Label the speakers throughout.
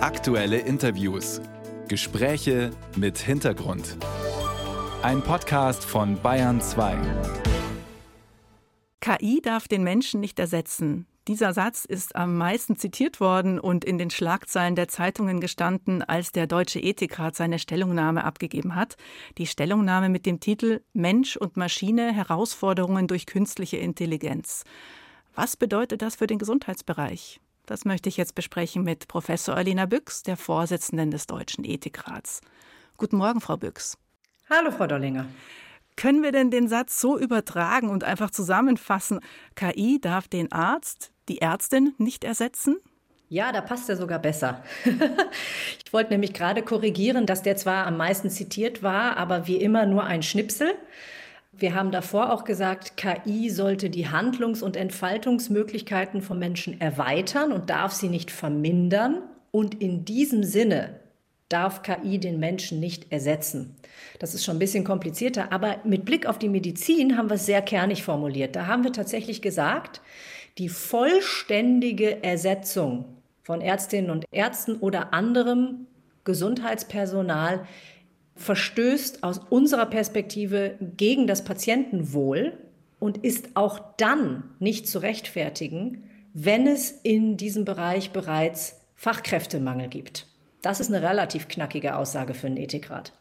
Speaker 1: Aktuelle Interviews. Gespräche mit Hintergrund. Ein Podcast von Bayern 2.
Speaker 2: KI darf den Menschen nicht ersetzen. Dieser Satz ist am meisten zitiert worden und in den Schlagzeilen der Zeitungen gestanden, als der Deutsche Ethikrat seine Stellungnahme abgegeben hat. Die Stellungnahme mit dem Titel Mensch und Maschine Herausforderungen durch künstliche Intelligenz. Was bedeutet das für den Gesundheitsbereich? Das möchte ich jetzt besprechen mit Professor Alina Büchs, der Vorsitzenden des Deutschen Ethikrats. Guten Morgen, Frau Büchs.
Speaker 3: Hallo, Frau Dollinger.
Speaker 2: Können wir denn den Satz so übertragen und einfach zusammenfassen? KI darf den Arzt, die Ärztin nicht ersetzen?
Speaker 3: Ja, da passt er sogar besser. ich wollte nämlich gerade korrigieren, dass der zwar am meisten zitiert war, aber wie immer nur ein Schnipsel. Wir haben davor auch gesagt, KI sollte die Handlungs- und Entfaltungsmöglichkeiten von Menschen erweitern und darf sie nicht vermindern. Und in diesem Sinne darf KI den Menschen nicht ersetzen. Das ist schon ein bisschen komplizierter, aber mit Blick auf die Medizin haben wir es sehr kernig formuliert. Da haben wir tatsächlich gesagt, die vollständige Ersetzung von Ärztinnen und Ärzten oder anderem Gesundheitspersonal verstößt aus unserer Perspektive gegen das Patientenwohl und ist auch dann nicht zu rechtfertigen, wenn es in diesem Bereich bereits Fachkräftemangel gibt. Das ist eine relativ knackige Aussage für einen Ethikrat.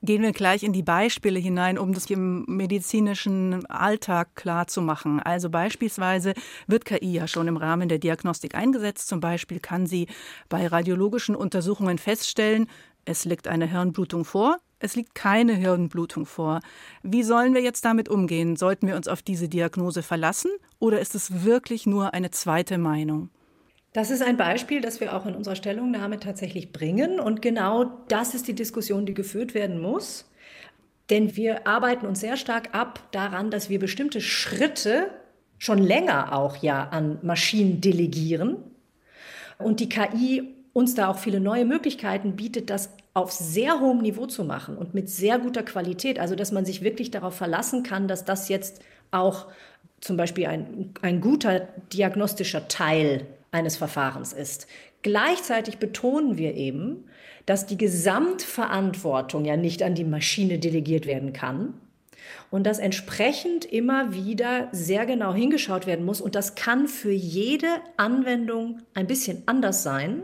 Speaker 2: Gehen wir gleich in die Beispiele hinein, um das im medizinischen Alltag klar zu machen. Also beispielsweise wird KI ja schon im Rahmen der Diagnostik eingesetzt. Zum Beispiel kann sie bei radiologischen Untersuchungen feststellen, es liegt eine Hirnblutung vor, es liegt keine Hirnblutung vor. Wie sollen wir jetzt damit umgehen? Sollten wir uns auf diese Diagnose verlassen oder ist es wirklich nur eine zweite Meinung?
Speaker 3: Das ist ein Beispiel, das wir auch in unserer Stellungnahme tatsächlich bringen. Und genau das ist die Diskussion, die geführt werden muss. Denn wir arbeiten uns sehr stark ab daran, dass wir bestimmte Schritte schon länger auch ja an Maschinen delegieren. Und die KI uns da auch viele neue Möglichkeiten bietet, das auf sehr hohem Niveau zu machen und mit sehr guter Qualität. Also, dass man sich wirklich darauf verlassen kann, dass das jetzt auch zum Beispiel ein, ein guter diagnostischer Teil eines Verfahrens ist. Gleichzeitig betonen wir eben, dass die Gesamtverantwortung ja nicht an die Maschine delegiert werden kann und dass entsprechend immer wieder sehr genau hingeschaut werden muss und das kann für jede Anwendung ein bisschen anders sein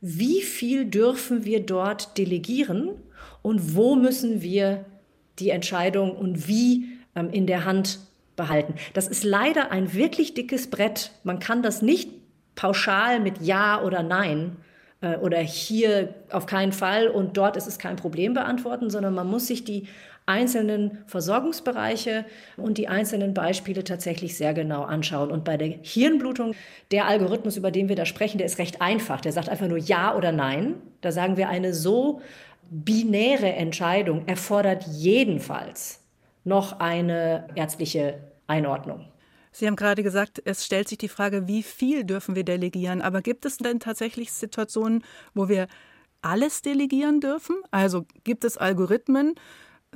Speaker 3: wie viel dürfen wir dort delegieren und wo müssen wir die Entscheidung und wie ähm, in der Hand behalten. Das ist leider ein wirklich dickes Brett. Man kann das nicht pauschal mit Ja oder Nein äh, oder hier auf keinen Fall und dort ist es kein Problem beantworten, sondern man muss sich die einzelnen Versorgungsbereiche und die einzelnen Beispiele tatsächlich sehr genau anschauen. Und bei der Hirnblutung, der Algorithmus, über den wir da sprechen, der ist recht einfach. Der sagt einfach nur Ja oder Nein. Da sagen wir, eine so binäre Entscheidung erfordert jedenfalls noch eine ärztliche Einordnung.
Speaker 2: Sie haben gerade gesagt, es stellt sich die Frage, wie viel dürfen wir delegieren? Aber gibt es denn tatsächlich Situationen, wo wir alles delegieren dürfen? Also gibt es Algorithmen,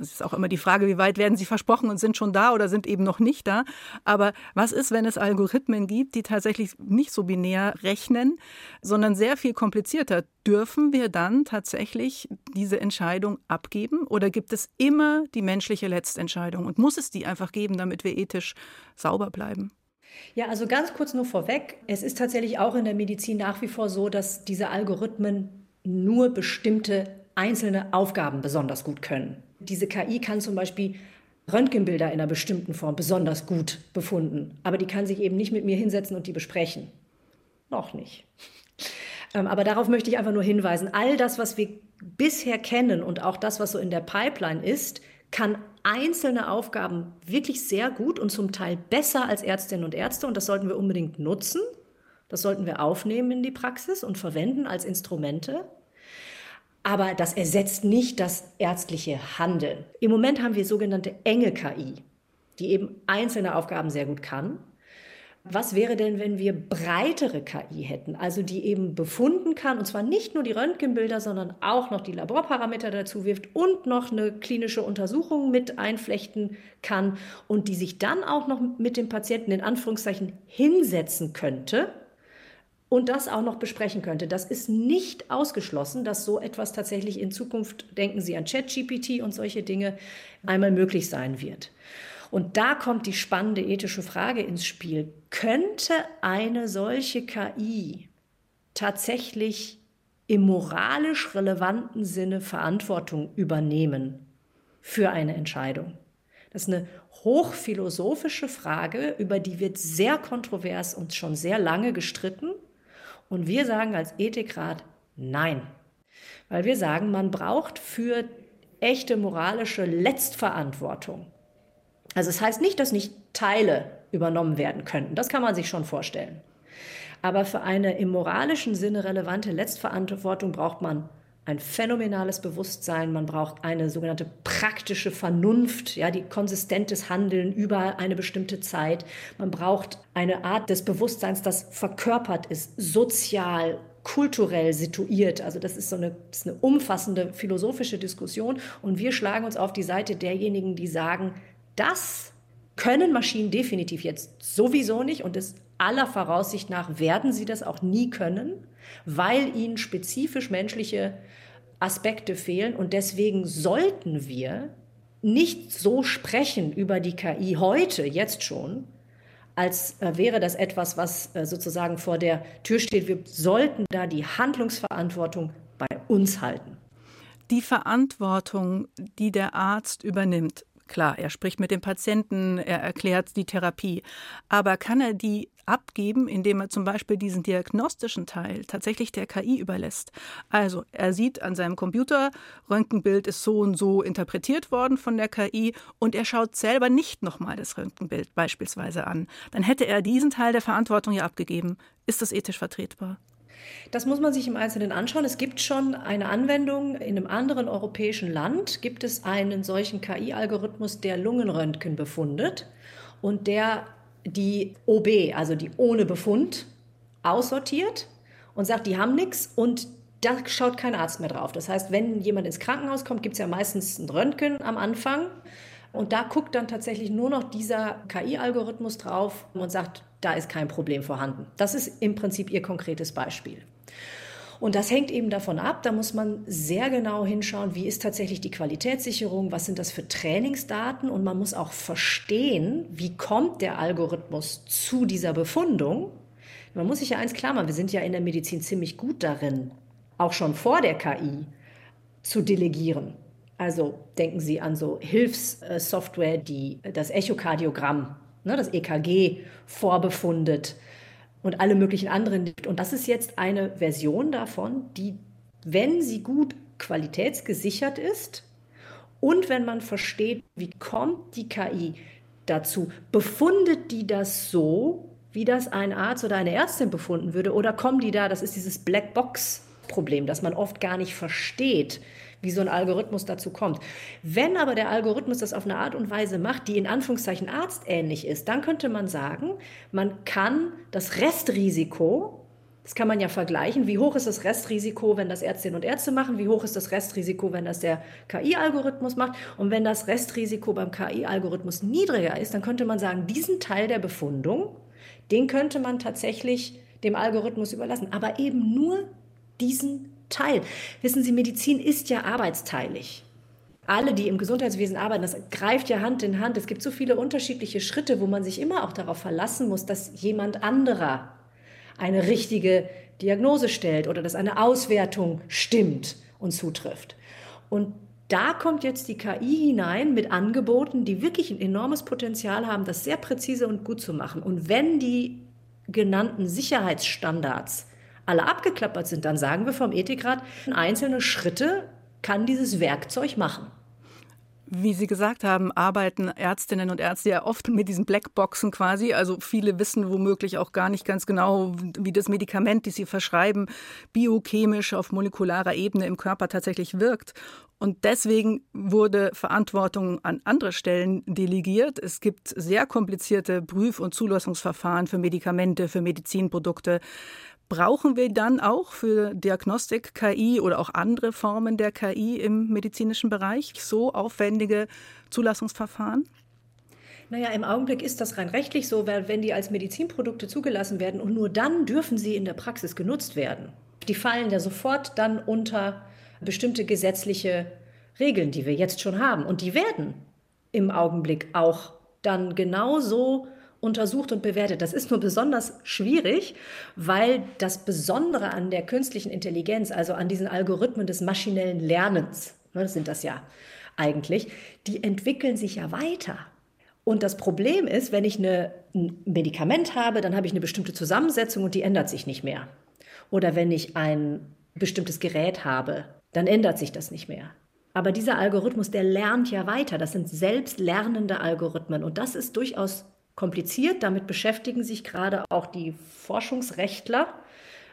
Speaker 2: es ist auch immer die Frage, wie weit werden sie versprochen und sind schon da oder sind eben noch nicht da. Aber was ist, wenn es Algorithmen gibt, die tatsächlich nicht so binär rechnen, sondern sehr viel komplizierter? Dürfen wir dann tatsächlich diese Entscheidung abgeben oder gibt es immer die menschliche Letztentscheidung und muss es die einfach geben, damit wir ethisch sauber bleiben?
Speaker 3: Ja, also ganz kurz nur vorweg. Es ist tatsächlich auch in der Medizin nach wie vor so, dass diese Algorithmen nur bestimmte einzelne Aufgaben besonders gut können. Diese KI kann zum Beispiel Röntgenbilder in einer bestimmten Form besonders gut befunden, aber die kann sich eben nicht mit mir hinsetzen und die besprechen. Noch nicht. Ähm, aber darauf möchte ich einfach nur hinweisen, all das, was wir bisher kennen und auch das, was so in der Pipeline ist, kann einzelne Aufgaben wirklich sehr gut und zum Teil besser als Ärztinnen und Ärzte und das sollten wir unbedingt nutzen. Das sollten wir aufnehmen in die Praxis und verwenden als Instrumente. Aber das ersetzt nicht das ärztliche Handeln. Im Moment haben wir sogenannte enge KI, die eben einzelne Aufgaben sehr gut kann. Was wäre denn, wenn wir breitere KI hätten, also die eben befunden kann, und zwar nicht nur die Röntgenbilder, sondern auch noch die Laborparameter dazu wirft und noch eine klinische Untersuchung mit einflechten kann und die sich dann auch noch mit dem Patienten in Anführungszeichen hinsetzen könnte und das auch noch besprechen könnte. Das ist nicht ausgeschlossen, dass so etwas tatsächlich in Zukunft, denken Sie an ChatGPT und solche Dinge, einmal möglich sein wird. Und da kommt die spannende ethische Frage ins Spiel. Könnte eine solche KI tatsächlich im moralisch relevanten Sinne Verantwortung übernehmen für eine Entscheidung? Das ist eine hochphilosophische Frage, über die wird sehr kontrovers und schon sehr lange gestritten. Und wir sagen als Ethikrat nein. Weil wir sagen, man braucht für echte moralische Letztverantwortung. Also es das heißt nicht, dass nicht Teile übernommen werden könnten. Das kann man sich schon vorstellen. Aber für eine im moralischen Sinne relevante Letztverantwortung braucht man ein phänomenales Bewusstsein, man braucht eine sogenannte praktische Vernunft, ja, die konsistentes Handeln über eine bestimmte Zeit. Man braucht eine Art des Bewusstseins, das verkörpert ist, sozial, kulturell situiert. Also das ist so eine, ist eine umfassende philosophische Diskussion und wir schlagen uns auf die Seite derjenigen, die sagen, das können Maschinen definitiv jetzt sowieso nicht und es aller Voraussicht nach werden sie das auch nie können, weil ihnen spezifisch menschliche Aspekte fehlen. Und deswegen sollten wir nicht so sprechen über die KI heute, jetzt schon, als äh, wäre das etwas, was äh, sozusagen vor der Tür steht. Wir sollten da die Handlungsverantwortung bei uns halten.
Speaker 2: Die Verantwortung, die der Arzt übernimmt, Klar, er spricht mit dem Patienten, er erklärt die Therapie. Aber kann er die abgeben, indem er zum Beispiel diesen diagnostischen Teil tatsächlich der KI überlässt? Also er sieht an seinem Computer, Röntgenbild ist so und so interpretiert worden von der KI und er schaut selber nicht nochmal das Röntgenbild beispielsweise an. Dann hätte er diesen Teil der Verantwortung ja abgegeben. Ist das ethisch vertretbar?
Speaker 3: Das muss man sich im Einzelnen anschauen. Es gibt schon eine Anwendung in einem anderen europäischen Land, gibt es einen solchen KI-Algorithmus, der Lungenröntgen befundet und der die OB, also die ohne Befund, aussortiert und sagt, die haben nichts und da schaut kein Arzt mehr drauf. Das heißt, wenn jemand ins Krankenhaus kommt, gibt es ja meistens ein Röntgen am Anfang. Und da guckt dann tatsächlich nur noch dieser KI-Algorithmus drauf und sagt, da ist kein Problem vorhanden. Das ist im Prinzip Ihr konkretes Beispiel. Und das hängt eben davon ab, da muss man sehr genau hinschauen, wie ist tatsächlich die Qualitätssicherung, was sind das für Trainingsdaten und man muss auch verstehen, wie kommt der Algorithmus zu dieser Befundung. Man muss sich ja eins klar machen, wir sind ja in der Medizin ziemlich gut darin, auch schon vor der KI zu delegieren. Also denken Sie an so Hilfssoftware, die das Echokardiogramm ne, das EKG vorbefundet und alle möglichen anderen. Und das ist jetzt eine Version davon, die, wenn sie gut qualitätsgesichert ist und wenn man versteht, wie kommt die KI dazu, befundet die das so, wie das ein Arzt oder eine Ärztin befunden würde, oder kommen die da, das ist dieses Blackbox-Problem, das man oft gar nicht versteht, wie so ein Algorithmus dazu kommt. Wenn aber der Algorithmus das auf eine Art und Weise macht, die in Anführungszeichen arztähnlich ist, dann könnte man sagen, man kann das Restrisiko das kann man ja vergleichen. Wie hoch ist das Restrisiko, wenn das Ärztinnen und Ärzte machen? Wie hoch ist das Restrisiko, wenn das der KI-Algorithmus macht? Und wenn das Restrisiko beim KI-Algorithmus niedriger ist, dann könnte man sagen, diesen Teil der Befundung, den könnte man tatsächlich dem Algorithmus überlassen. Aber eben nur diesen Teil. Wissen Sie, Medizin ist ja arbeitsteilig. Alle, die im Gesundheitswesen arbeiten, das greift ja Hand in Hand. Es gibt so viele unterschiedliche Schritte, wo man sich immer auch darauf verlassen muss, dass jemand anderer eine richtige Diagnose stellt oder dass eine Auswertung stimmt und zutrifft. Und da kommt jetzt die KI hinein mit Angeboten, die wirklich ein enormes Potenzial haben, das sehr präzise und gut zu machen. Und wenn die genannten Sicherheitsstandards alle abgeklappert sind, dann sagen wir vom Ethikrat, einzelne Schritte kann dieses Werkzeug machen.
Speaker 2: Wie Sie gesagt haben, arbeiten Ärztinnen und Ärzte ja oft mit diesen Blackboxen quasi. Also viele wissen womöglich auch gar nicht ganz genau, wie das Medikament, das sie verschreiben, biochemisch auf molekularer Ebene im Körper tatsächlich wirkt. Und deswegen wurde Verantwortung an andere Stellen delegiert. Es gibt sehr komplizierte Prüf- und Zulassungsverfahren für Medikamente, für Medizinprodukte. Brauchen wir dann auch für Diagnostik KI oder auch andere Formen der KI im medizinischen Bereich so aufwendige Zulassungsverfahren?
Speaker 3: Naja, im Augenblick ist das rein rechtlich so, weil wenn die als Medizinprodukte zugelassen werden und nur dann dürfen sie in der Praxis genutzt werden. Die fallen ja sofort dann unter bestimmte gesetzliche Regeln, die wir jetzt schon haben. Und die werden im Augenblick auch dann genauso untersucht und bewertet. Das ist nur besonders schwierig, weil das Besondere an der künstlichen Intelligenz, also an diesen Algorithmen des maschinellen Lernens, ne, das sind das ja eigentlich, die entwickeln sich ja weiter. Und das Problem ist, wenn ich eine, ein Medikament habe, dann habe ich eine bestimmte Zusammensetzung und die ändert sich nicht mehr. Oder wenn ich ein bestimmtes Gerät habe, dann ändert sich das nicht mehr. Aber dieser Algorithmus, der lernt ja weiter. Das sind selbstlernende Algorithmen. Und das ist durchaus kompliziert. Damit beschäftigen sich gerade auch die Forschungsrechtler,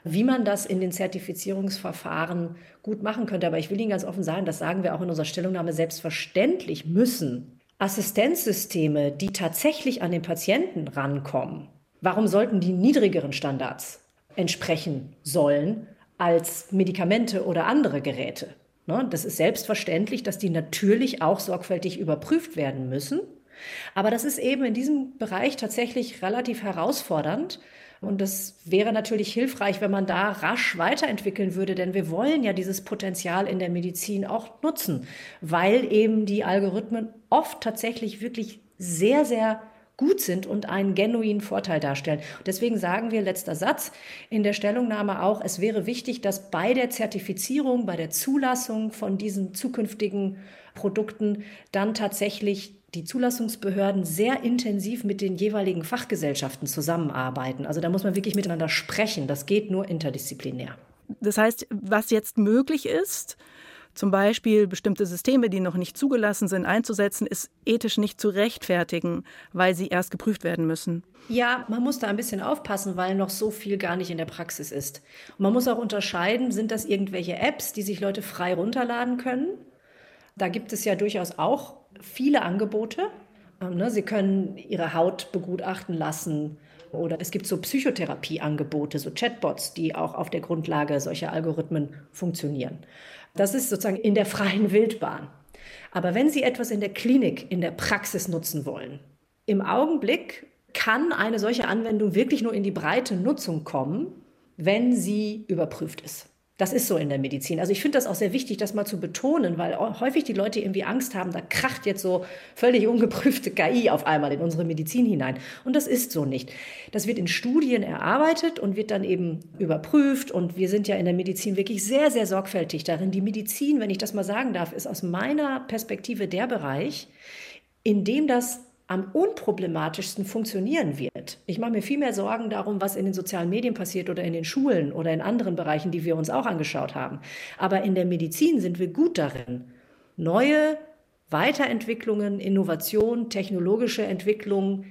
Speaker 3: wie man das in den Zertifizierungsverfahren gut machen könnte. Aber ich will Ihnen ganz offen sagen, das sagen wir auch in unserer Stellungnahme, selbstverständlich müssen Assistenzsysteme, die tatsächlich an den Patienten rankommen, warum sollten die niedrigeren Standards entsprechen sollen als Medikamente oder andere Geräte? Ne, das ist selbstverständlich, dass die natürlich auch sorgfältig überprüft werden müssen. Aber das ist eben in diesem Bereich tatsächlich relativ herausfordernd, und das wäre natürlich hilfreich, wenn man da rasch weiterentwickeln würde, denn wir wollen ja dieses Potenzial in der Medizin auch nutzen, weil eben die Algorithmen oft tatsächlich wirklich sehr, sehr gut sind und einen genuinen Vorteil darstellen. deswegen sagen wir, letzter Satz in der Stellungnahme auch, es wäre wichtig, dass bei der Zertifizierung, bei der Zulassung von diesen zukünftigen Produkten dann tatsächlich die Zulassungsbehörden sehr intensiv mit den jeweiligen Fachgesellschaften zusammenarbeiten. Also da muss man wirklich miteinander sprechen. Das geht nur interdisziplinär.
Speaker 2: Das heißt, was jetzt möglich ist, zum Beispiel bestimmte Systeme, die noch nicht zugelassen sind, einzusetzen, ist ethisch nicht zu rechtfertigen, weil sie erst geprüft werden müssen.
Speaker 3: Ja, man muss da ein bisschen aufpassen, weil noch so viel gar nicht in der Praxis ist. Und man muss auch unterscheiden, sind das irgendwelche Apps, die sich Leute frei runterladen können? Da gibt es ja durchaus auch viele Angebote. Ähm, ne, sie können ihre Haut begutachten lassen. Oder es gibt so Psychotherapieangebote, so Chatbots, die auch auf der Grundlage solcher Algorithmen funktionieren. Das ist sozusagen in der freien Wildbahn. Aber wenn Sie etwas in der Klinik, in der Praxis nutzen wollen, im Augenblick kann eine solche Anwendung wirklich nur in die breite Nutzung kommen, wenn sie überprüft ist. Das ist so in der Medizin. Also ich finde das auch sehr wichtig, das mal zu betonen, weil häufig die Leute irgendwie Angst haben, da kracht jetzt so völlig ungeprüfte KI auf einmal in unsere Medizin hinein. Und das ist so nicht. Das wird in Studien erarbeitet und wird dann eben überprüft. Und wir sind ja in der Medizin wirklich sehr, sehr sorgfältig darin. Die Medizin, wenn ich das mal sagen darf, ist aus meiner Perspektive der Bereich, in dem das am unproblematischsten funktionieren wird. Ich mache mir viel mehr Sorgen darum, was in den sozialen Medien passiert oder in den Schulen oder in anderen Bereichen, die wir uns auch angeschaut haben. Aber in der Medizin sind wir gut darin, neue Weiterentwicklungen, Innovationen, technologische Entwicklungen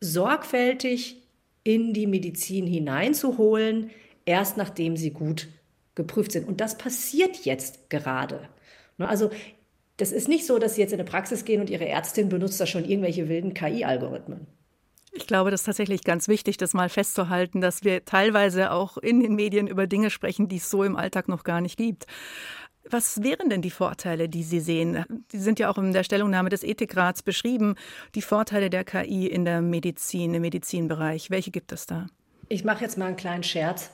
Speaker 3: sorgfältig in die Medizin hineinzuholen, erst nachdem sie gut geprüft sind. Und das passiert jetzt gerade. Ne, also das ist nicht so, dass Sie jetzt in eine Praxis gehen und Ihre Ärztin benutzt da schon irgendwelche wilden KI-Algorithmen.
Speaker 2: Ich glaube, das ist tatsächlich ganz wichtig, das mal festzuhalten, dass wir teilweise auch in den Medien über Dinge sprechen, die es so im Alltag noch gar nicht gibt. Was wären denn die Vorteile, die Sie sehen? Die sind ja auch in der Stellungnahme des Ethikrats beschrieben, die Vorteile der KI in der Medizin, im Medizinbereich. Welche gibt es da?
Speaker 3: Ich mache jetzt mal einen kleinen Scherz.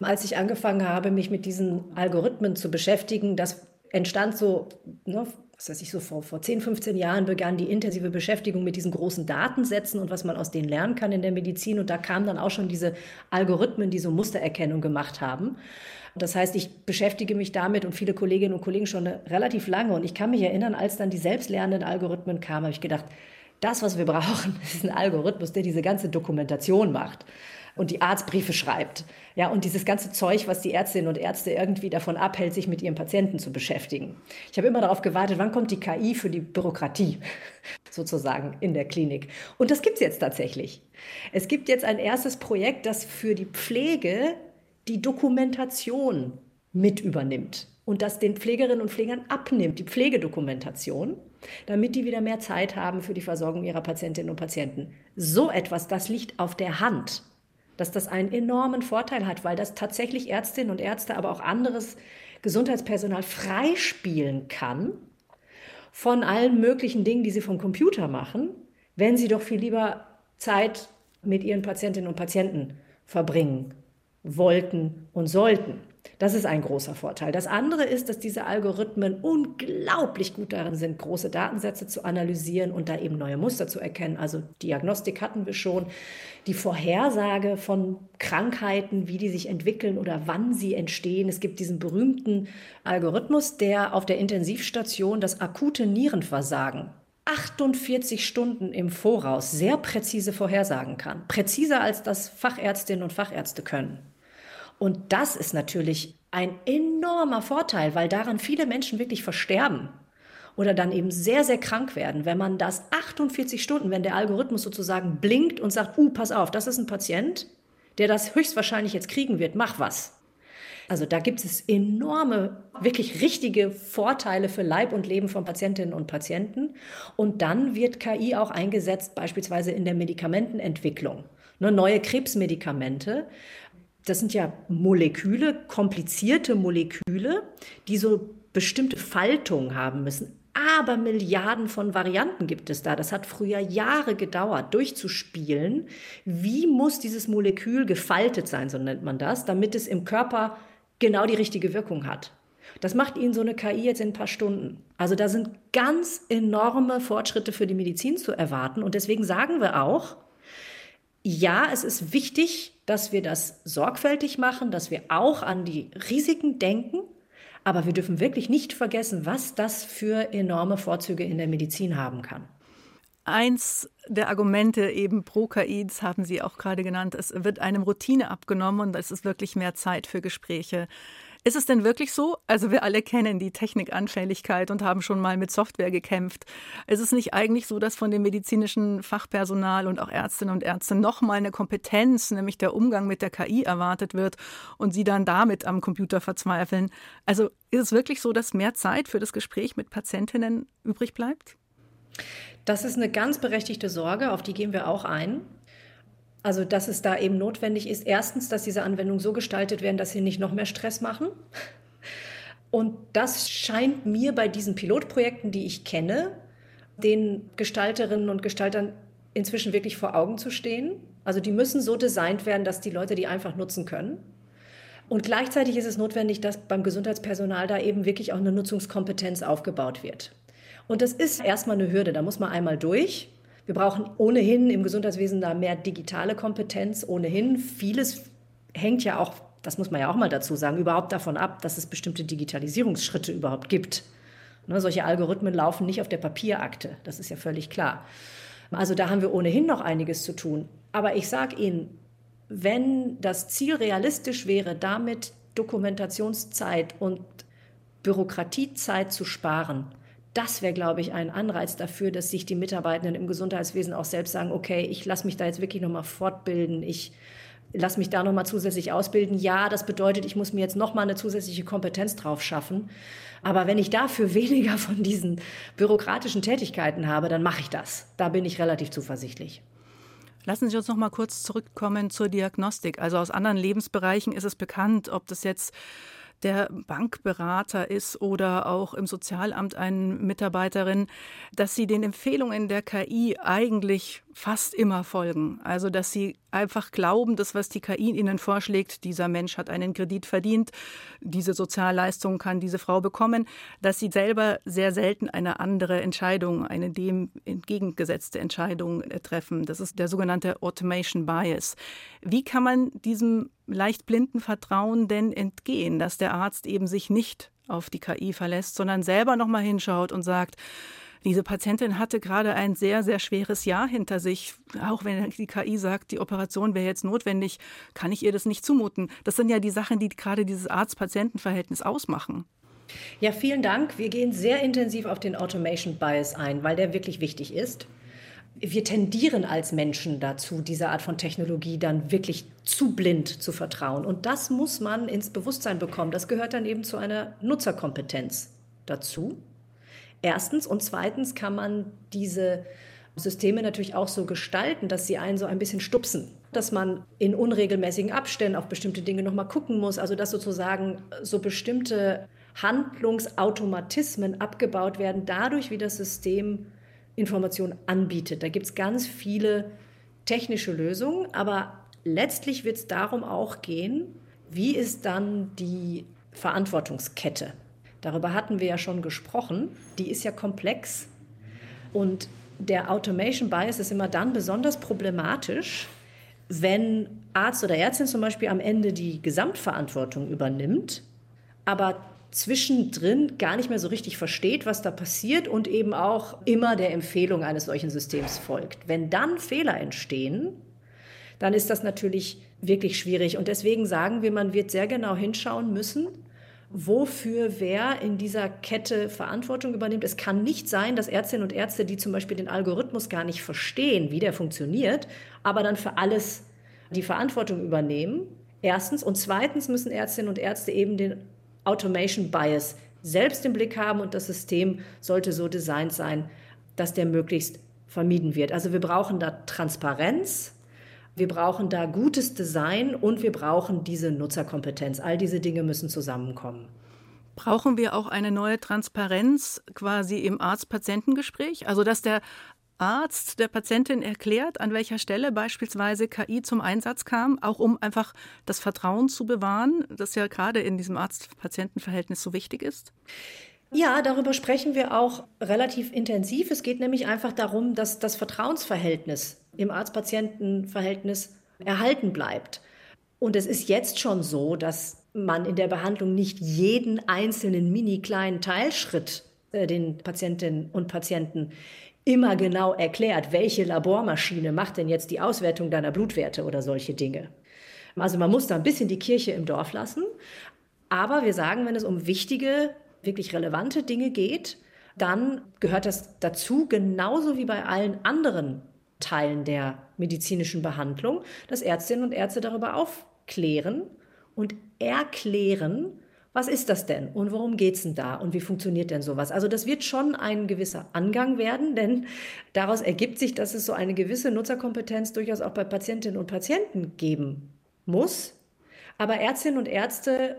Speaker 3: Als ich angefangen habe, mich mit diesen Algorithmen zu beschäftigen, das entstand so, ne, was weiß ich, so vor, vor 10, 15 Jahren begann die intensive Beschäftigung mit diesen großen Datensätzen und was man aus denen lernen kann in der Medizin. Und da kamen dann auch schon diese Algorithmen, die so Mustererkennung gemacht haben. Das heißt, ich beschäftige mich damit und viele Kolleginnen und Kollegen schon relativ lange. Und ich kann mich erinnern, als dann die selbstlernenden Algorithmen kamen, habe ich gedacht, das, was wir brauchen, ist ein Algorithmus, der diese ganze Dokumentation macht und die Arztbriefe schreibt. Ja, und dieses ganze Zeug, was die Ärztinnen und Ärzte irgendwie davon abhält, sich mit ihren Patienten zu beschäftigen. Ich habe immer darauf gewartet, wann kommt die KI für die Bürokratie sozusagen in der Klinik. Und das gibt es jetzt tatsächlich. Es gibt jetzt ein erstes Projekt, das für die Pflege die Dokumentation mit übernimmt und das den Pflegerinnen und Pflegern abnimmt, die Pflegedokumentation, damit die wieder mehr Zeit haben für die Versorgung ihrer Patientinnen und Patienten. So etwas, das liegt auf der Hand dass das einen enormen Vorteil hat, weil das tatsächlich Ärztinnen und Ärzte, aber auch anderes Gesundheitspersonal freispielen kann von allen möglichen Dingen, die sie vom Computer machen, wenn sie doch viel lieber Zeit mit ihren Patientinnen und Patienten verbringen wollten und sollten. Das ist ein großer Vorteil. Das andere ist, dass diese Algorithmen unglaublich gut darin sind, große Datensätze zu analysieren und da eben neue Muster zu erkennen. Also Diagnostik hatten wir schon. Die Vorhersage von Krankheiten, wie die sich entwickeln oder wann sie entstehen. Es gibt diesen berühmten Algorithmus, der auf der Intensivstation das akute Nierenversagen 48 Stunden im Voraus sehr präzise vorhersagen kann. Präziser als das Fachärztinnen und Fachärzte können. Und das ist natürlich ein enormer Vorteil, weil daran viele Menschen wirklich versterben oder dann eben sehr, sehr krank werden, wenn man das 48 Stunden, wenn der Algorithmus sozusagen blinkt und sagt, uh, pass auf, das ist ein Patient, der das höchstwahrscheinlich jetzt kriegen wird, mach was. Also da gibt es enorme, wirklich richtige Vorteile für Leib und Leben von Patientinnen und Patienten. Und dann wird KI auch eingesetzt, beispielsweise in der Medikamentenentwicklung. Ne, neue Krebsmedikamente, das sind ja Moleküle, komplizierte Moleküle, die so bestimmte Faltungen haben müssen. Aber Milliarden von Varianten gibt es da. Das hat früher Jahre gedauert, durchzuspielen. Wie muss dieses Molekül gefaltet sein, so nennt man das, damit es im Körper genau die richtige Wirkung hat. Das macht Ihnen so eine KI jetzt in ein paar Stunden. Also da sind ganz enorme Fortschritte für die Medizin zu erwarten. Und deswegen sagen wir auch, ja, es ist wichtig, dass wir das sorgfältig machen, dass wir auch an die Risiken denken. Aber wir dürfen wirklich nicht vergessen, was das für enorme Vorzüge in der Medizin haben kann.
Speaker 2: Eins der Argumente eben pro KI, das haben Sie auch gerade genannt, es wird einem Routine abgenommen und es ist wirklich mehr Zeit für Gespräche. Ist es denn wirklich so? Also wir alle kennen die Technikanfälligkeit und haben schon mal mit Software gekämpft. Ist es nicht eigentlich so, dass von dem medizinischen Fachpersonal und auch Ärztinnen und Ärzte noch mal eine Kompetenz, nämlich der Umgang mit der KI erwartet wird und sie dann damit am Computer verzweifeln? Also ist es wirklich so, dass mehr Zeit für das Gespräch mit Patientinnen übrig bleibt?
Speaker 3: Das ist eine ganz berechtigte Sorge, auf die gehen wir auch ein. Also, dass es da eben notwendig ist, erstens, dass diese Anwendungen so gestaltet werden, dass sie nicht noch mehr Stress machen. Und das scheint mir bei diesen Pilotprojekten, die ich kenne, den Gestalterinnen und Gestaltern inzwischen wirklich vor Augen zu stehen. Also die müssen so designt werden, dass die Leute die einfach nutzen können. Und gleichzeitig ist es notwendig, dass beim Gesundheitspersonal da eben wirklich auch eine Nutzungskompetenz aufgebaut wird. Und das ist erstmal eine Hürde, da muss man einmal durch. Wir brauchen ohnehin im Gesundheitswesen da mehr digitale Kompetenz, ohnehin. Vieles hängt ja auch, das muss man ja auch mal dazu sagen, überhaupt davon ab, dass es bestimmte Digitalisierungsschritte überhaupt gibt. Ne, solche Algorithmen laufen nicht auf der Papierakte, das ist ja völlig klar. Also da haben wir ohnehin noch einiges zu tun. Aber ich sage Ihnen, wenn das Ziel realistisch wäre, damit Dokumentationszeit und Bürokratiezeit zu sparen, das wäre, glaube ich, ein Anreiz dafür, dass sich die Mitarbeitenden im Gesundheitswesen auch selbst sagen, okay, ich lasse mich da jetzt wirklich nochmal fortbilden, ich lasse mich da nochmal zusätzlich ausbilden. Ja, das bedeutet, ich muss mir jetzt nochmal eine zusätzliche Kompetenz drauf schaffen. Aber wenn ich dafür weniger von diesen bürokratischen Tätigkeiten habe, dann mache ich das. Da bin ich relativ zuversichtlich.
Speaker 2: Lassen Sie uns noch mal kurz zurückkommen zur Diagnostik. Also aus anderen Lebensbereichen ist es bekannt, ob das jetzt der Bankberater ist oder auch im Sozialamt eine Mitarbeiterin, dass sie den Empfehlungen der KI eigentlich fast immer folgen. Also, dass sie einfach glauben, dass was die KI ihnen vorschlägt, dieser Mensch hat einen Kredit verdient, diese Sozialleistung kann diese Frau bekommen, dass sie selber sehr selten eine andere Entscheidung, eine dem entgegengesetzte Entscheidung äh, treffen. Das ist der sogenannte Automation Bias. Wie kann man diesem leicht blinden Vertrauen denn entgehen, dass der Arzt eben sich nicht auf die KI verlässt, sondern selber noch mal hinschaut und sagt, diese Patientin hatte gerade ein sehr, sehr schweres Jahr hinter sich. Auch wenn die KI sagt, die Operation wäre jetzt notwendig, kann ich ihr das nicht zumuten. Das sind ja die Sachen, die gerade dieses Arzt-Patienten-Verhältnis ausmachen.
Speaker 3: Ja, vielen Dank. Wir gehen sehr intensiv auf den Automation Bias ein, weil der wirklich wichtig ist. Wir tendieren als Menschen dazu, dieser Art von Technologie dann wirklich zu blind zu vertrauen. Und das muss man ins Bewusstsein bekommen. Das gehört dann eben zu einer Nutzerkompetenz dazu. Erstens. Und zweitens kann man diese Systeme natürlich auch so gestalten, dass sie einen so ein bisschen stupsen. Dass man in unregelmäßigen Abständen auf bestimmte Dinge nochmal gucken muss. Also dass sozusagen so bestimmte Handlungsautomatismen abgebaut werden, dadurch, wie das System Information anbietet. Da gibt es ganz viele technische Lösungen, aber letztlich wird es darum auch gehen, wie ist dann die Verantwortungskette? Darüber hatten wir ja schon gesprochen. Die ist ja komplex und der Automation Bias ist immer dann besonders problematisch, wenn Arzt oder Ärztin zum Beispiel am Ende die Gesamtverantwortung übernimmt, aber zwischendrin gar nicht mehr so richtig versteht, was da passiert und eben auch immer der Empfehlung eines solchen Systems folgt. Wenn dann Fehler entstehen, dann ist das natürlich wirklich schwierig. Und deswegen sagen wir, man wird sehr genau hinschauen müssen, wofür wer in dieser Kette Verantwortung übernimmt. Es kann nicht sein, dass Ärztinnen und Ärzte, die zum Beispiel den Algorithmus gar nicht verstehen, wie der funktioniert, aber dann für alles die Verantwortung übernehmen. Erstens. Und zweitens müssen Ärztinnen und Ärzte eben den Automation Bias selbst im Blick haben und das System sollte so designt sein, dass der möglichst vermieden wird. Also wir brauchen da Transparenz, wir brauchen da gutes Design und wir brauchen diese Nutzerkompetenz. All diese Dinge müssen zusammenkommen.
Speaker 2: Brauchen wir auch eine neue Transparenz quasi im Arzt-Patientengespräch? Also, dass der Arzt der Patientin erklärt, an welcher Stelle beispielsweise KI zum Einsatz kam, auch um einfach das Vertrauen zu bewahren, das ja gerade in diesem Arzt-Patienten-Verhältnis so wichtig ist?
Speaker 3: Ja, darüber sprechen wir auch relativ intensiv. Es geht nämlich einfach darum, dass das Vertrauensverhältnis im Arzt-Patienten-Verhältnis erhalten bleibt. Und es ist jetzt schon so, dass man in der Behandlung nicht jeden einzelnen mini kleinen Teilschritt äh, den Patientinnen und Patienten immer genau erklärt, welche Labormaschine macht denn jetzt die Auswertung deiner Blutwerte oder solche Dinge. Also man muss da ein bisschen die Kirche im Dorf lassen. Aber wir sagen, wenn es um wichtige, wirklich relevante Dinge geht, dann gehört das dazu, genauso wie bei allen anderen Teilen der medizinischen Behandlung, dass Ärztinnen und Ärzte darüber aufklären und erklären, was ist das denn und worum geht es denn da und wie funktioniert denn sowas? Also das wird schon ein gewisser Angang werden, denn daraus ergibt sich, dass es so eine gewisse Nutzerkompetenz durchaus auch bei Patientinnen und Patienten geben muss. Aber Ärztinnen und Ärzte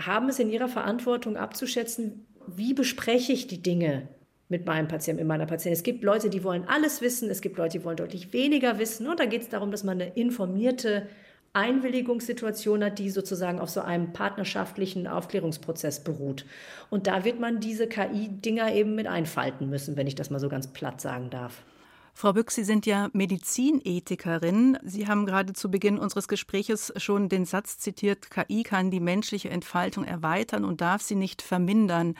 Speaker 3: haben es in ihrer Verantwortung abzuschätzen, wie bespreche ich die Dinge mit meinem Patienten, mit meiner Patientin. Es gibt Leute, die wollen alles wissen, es gibt Leute, die wollen deutlich weniger wissen. Und da geht es darum, dass man eine informierte Einwilligungssituation hat, die sozusagen auf so einem partnerschaftlichen Aufklärungsprozess beruht. Und da wird man diese KI-Dinger eben mit einfalten müssen, wenn ich das mal so ganz platt sagen darf.
Speaker 2: Frau Bück, Sie sind ja Medizinethikerin. Sie haben gerade zu Beginn unseres Gespräches schon den Satz zitiert, KI kann die menschliche Entfaltung erweitern und darf sie nicht vermindern.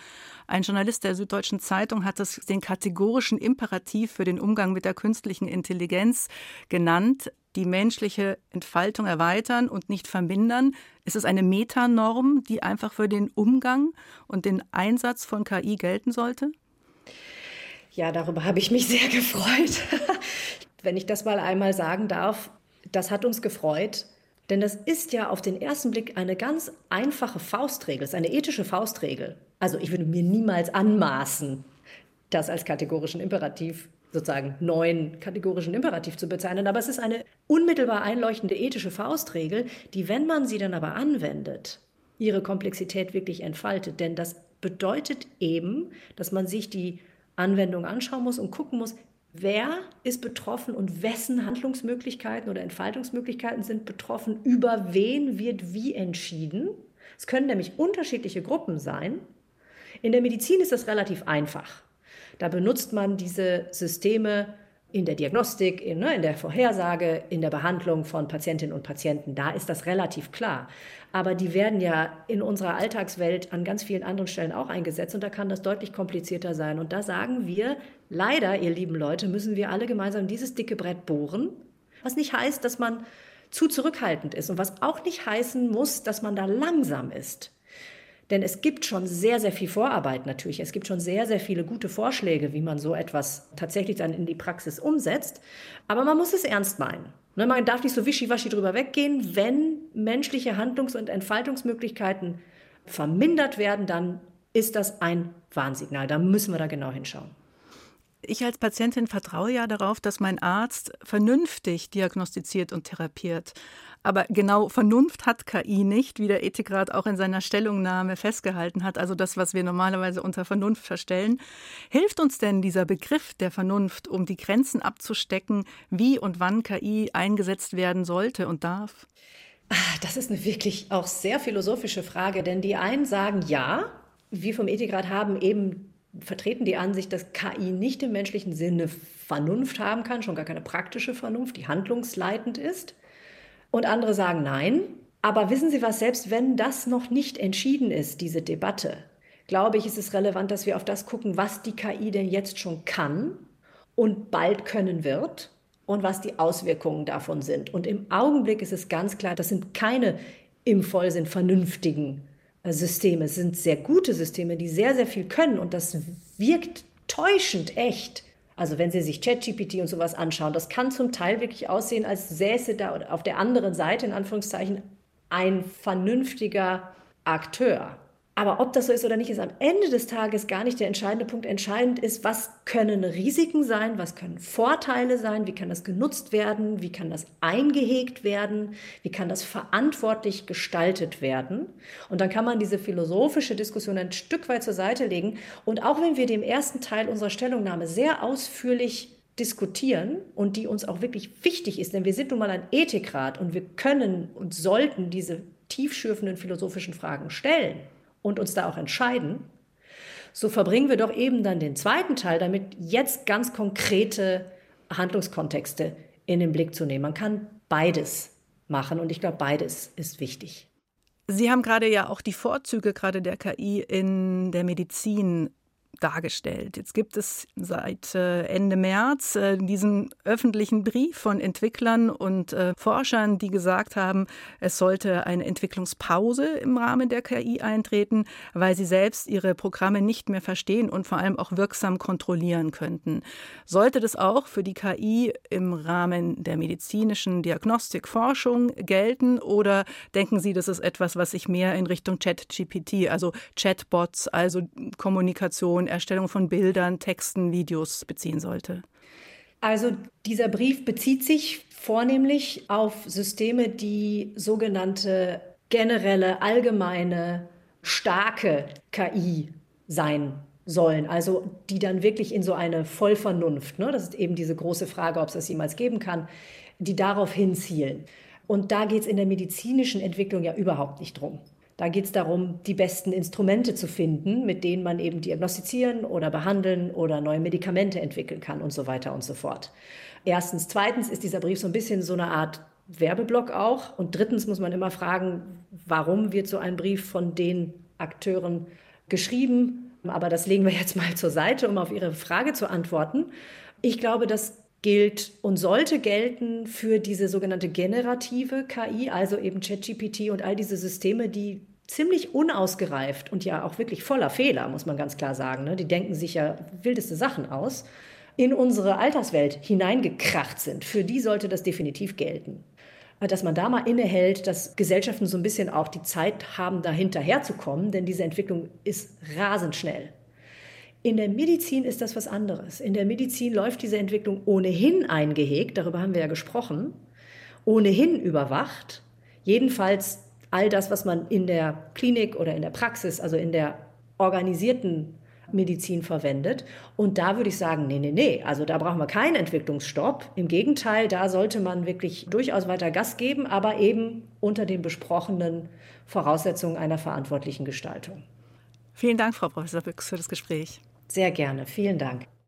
Speaker 2: Ein Journalist der Süddeutschen Zeitung hat das den kategorischen Imperativ für den Umgang mit der künstlichen Intelligenz genannt die menschliche Entfaltung erweitern und nicht vermindern? Ist es eine Metanorm, die einfach für den Umgang und den Einsatz von KI gelten sollte?
Speaker 3: Ja, darüber habe ich mich sehr gefreut. Wenn ich das mal einmal sagen darf, das hat uns gefreut, denn das ist ja auf den ersten Blick eine ganz einfache Faustregel, ist eine ethische Faustregel. Also ich würde mir niemals anmaßen, das als kategorischen Imperativ sozusagen neuen kategorischen Imperativ zu bezeichnen. Aber es ist eine unmittelbar einleuchtende ethische Faustregel, die, wenn man sie dann aber anwendet, ihre Komplexität wirklich entfaltet. Denn das bedeutet eben, dass man sich die Anwendung anschauen muss und gucken muss, wer ist betroffen und wessen Handlungsmöglichkeiten oder Entfaltungsmöglichkeiten sind betroffen, über wen wird wie entschieden. Es können nämlich unterschiedliche Gruppen sein. In der Medizin ist das relativ einfach. Da benutzt man diese Systeme in der Diagnostik, in, ne, in, der Vorhersage, in der Behandlung von Patientinnen und Patienten. Da ist das relativ klar. Aber die werden ja in unserer Alltagswelt an ganz vielen anderen Stellen auch eingesetzt und da kann das deutlich komplizierter sein. Und da sagen wir, leider, ihr lieben Leute, müssen wir alle gemeinsam dieses dicke Brett bohren. Was nicht heißt, dass man zu zurückhaltend ist und was auch nicht heißen muss, dass man da langsam ist. Denn es gibt schon sehr, sehr viel Vorarbeit natürlich. Es gibt schon sehr, sehr viele gute Vorschläge, wie man so etwas tatsächlich dann in die Praxis umsetzt. Aber man muss es ernst meinen. Ne, man darf nicht so wischiwaschi drüber weggehen. Wenn menschliche Handlungs- und Entfaltungsmöglichkeiten vermindert werden, dann ist das ein Warnsignal. Da müssen wir da genau hinschauen.
Speaker 2: Ich als Patientin vertraue ja darauf, dass mein Arzt vernünftig diagnostiziert und therapiert. Aber genau Vernunft hat KI nicht, wie der Ethikrat auch in seiner Stellungnahme festgehalten hat, also das, was wir normalerweise unter Vernunft verstellen. Hilft uns denn dieser Begriff der Vernunft, um die Grenzen abzustecken, wie und wann KI eingesetzt werden sollte und darf?
Speaker 3: Ah, das ist eine wirklich auch sehr philosophische Frage, denn die einen sagen ja, wir vom Ethikrat haben eben vertreten die Ansicht, dass KI nicht im menschlichen Sinne Vernunft haben kann, schon gar keine praktische Vernunft, die handlungsleitend ist. Und andere sagen nein. Aber wissen Sie was, selbst wenn das noch nicht entschieden ist, diese Debatte, glaube ich, ist es relevant, dass wir auf das gucken, was die KI denn jetzt schon kann und bald können wird und was die Auswirkungen davon sind. Und im Augenblick ist es ganz klar, das sind keine im Vollsinn vernünftigen Systeme. Es sind sehr gute Systeme, die sehr, sehr viel können und das wirkt täuschend echt. Also wenn Sie sich ChatGPT und sowas anschauen, das kann zum Teil wirklich aussehen, als säße da auf der anderen Seite in Anführungszeichen ein vernünftiger Akteur. Aber ob das so ist oder nicht, ist am Ende des Tages gar nicht der entscheidende Punkt. Entscheidend ist, was können Risiken sein, was können Vorteile sein, wie kann das genutzt werden, wie kann das eingehegt werden, wie kann das verantwortlich gestaltet werden. Und dann kann man diese philosophische Diskussion ein Stück weit zur Seite legen. Und auch wenn wir dem ersten Teil unserer Stellungnahme sehr ausführlich diskutieren und die uns auch wirklich wichtig ist, denn wir sind nun mal ein Ethikrat und wir können und sollten diese tiefschürfenden philosophischen Fragen stellen und uns da auch entscheiden, so verbringen wir doch eben dann den zweiten Teil damit, jetzt ganz konkrete Handlungskontexte in den Blick zu nehmen. Man kann beides machen und ich glaube, beides ist wichtig.
Speaker 2: Sie haben gerade ja auch die Vorzüge gerade der KI in der Medizin dargestellt. Jetzt gibt es seit äh, Ende März äh, diesen öffentlichen Brief von Entwicklern und äh, Forschern, die gesagt haben, es sollte eine Entwicklungspause im Rahmen der KI eintreten, weil sie selbst ihre Programme nicht mehr verstehen und vor allem auch wirksam kontrollieren könnten. Sollte das auch für die KI im Rahmen der medizinischen Diagnostikforschung gelten oder denken Sie, das ist etwas, was sich mehr in Richtung Chat-GPT, also Chatbots, also Kommunikation, Erstellung von Bildern, Texten, Videos beziehen sollte?
Speaker 3: Also dieser Brief bezieht sich vornehmlich auf Systeme, die sogenannte generelle, allgemeine, starke KI sein sollen, also die dann wirklich in so eine Vollvernunft, ne, das ist eben diese große Frage, ob es das jemals geben kann, die darauf hinzielen. Und da geht es in der medizinischen Entwicklung ja überhaupt nicht drum. Da geht es darum, die besten Instrumente zu finden, mit denen man eben diagnostizieren oder behandeln oder neue Medikamente entwickeln kann und so weiter und so fort. Erstens. Zweitens ist dieser Brief so ein bisschen so eine Art Werbeblock auch. Und drittens muss man immer fragen, warum wird so ein Brief von den Akteuren geschrieben? Aber das legen wir jetzt mal zur Seite, um auf Ihre Frage zu antworten. Ich glaube, das gilt und sollte gelten für diese sogenannte generative KI, also eben ChatGPT und all diese Systeme, die ziemlich unausgereift und ja auch wirklich voller Fehler, muss man ganz klar sagen. Ne? Die denken sich ja wildeste Sachen aus, in unsere Alterswelt hineingekracht sind. Für die sollte das definitiv gelten. Dass man da mal innehält, dass Gesellschaften so ein bisschen auch die Zeit haben, da hinterherzukommen, denn diese Entwicklung ist rasend schnell. In der Medizin ist das was anderes. In der Medizin läuft diese Entwicklung ohnehin eingehegt, darüber haben wir ja gesprochen, ohnehin überwacht. Jedenfalls all das, was man in der Klinik oder in der Praxis, also in der organisierten Medizin verwendet. Und da würde ich sagen, nee, nee, nee, also da brauchen wir keinen Entwicklungsstopp. Im Gegenteil, da sollte man wirklich durchaus weiter Gas geben, aber eben unter den besprochenen Voraussetzungen einer verantwortlichen Gestaltung.
Speaker 2: Vielen Dank, Frau Professor Büchs, für das Gespräch.
Speaker 3: Sehr gerne. Vielen Dank.